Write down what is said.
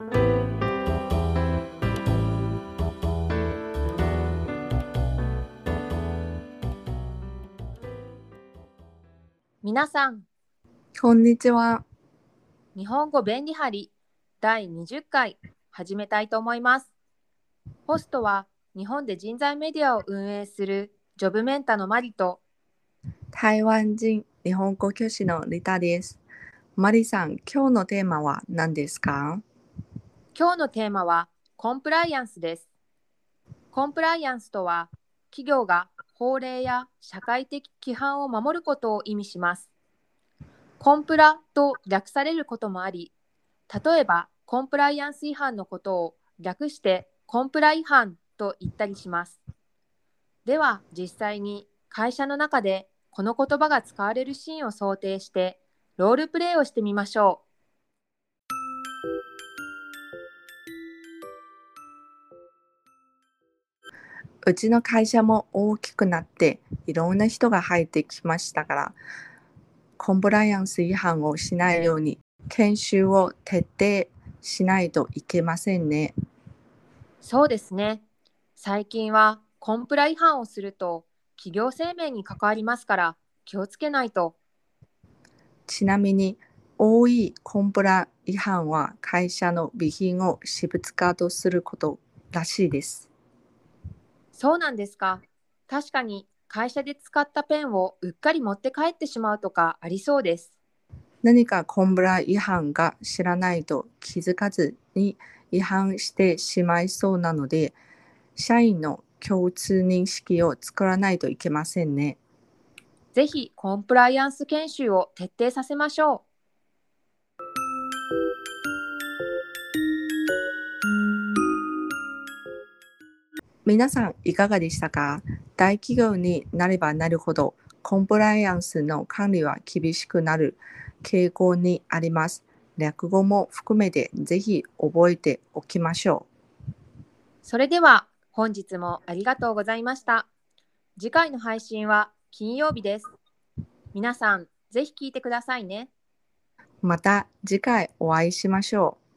皆さん、こんにちは。日本語便利貼り第20回始めたいと思います。ホストは日本で人材メディアを運営するジョブメンタのマリと台湾人日本語教師のリタです。マリさん、今日のテーマは何ですか？今日のテーマはコンプライアンスです。コンプライアンスとは企業が法令や社会的規範を守ることを意味します。コンプラと略されることもあり、例えばコンプライアンス違反のことを略してコンプラ違反と言ったりします。では実際に会社の中でこの言葉が使われるシーンを想定してロールプレイをしてみましょうちの会社も大きくなっていろんな人が入ってきましたから、コンプライアンス違反をしないように研修を徹底しないといけませんね。う。そうですね。最近はコンプラ違反をすると企業生命に関わりますから気をつけないと。ちなみに、多いコンプラ違反は会社の備品を私物化とすることらしいです。そうなんですか。確かに会社で使ったペンをうっかり持って帰ってしまうとかありそうです。何かコンプラ違反が知らないと気づかずに違反してしまいそうなので、社員の共通認識を作らないといけませんね。ぜひコンプライアンス研修を徹底させましょう。皆さんいかがでしたか？大企業になればなるほどコンプライアンスの管理は厳しくなる傾向にあります。略語も含めてぜひ覚えておきましょそれでは本日もありがとうございました。次回の配信は金曜日です。皆さんぜひ聞いてくださいね。う。また次回お会いしましょう。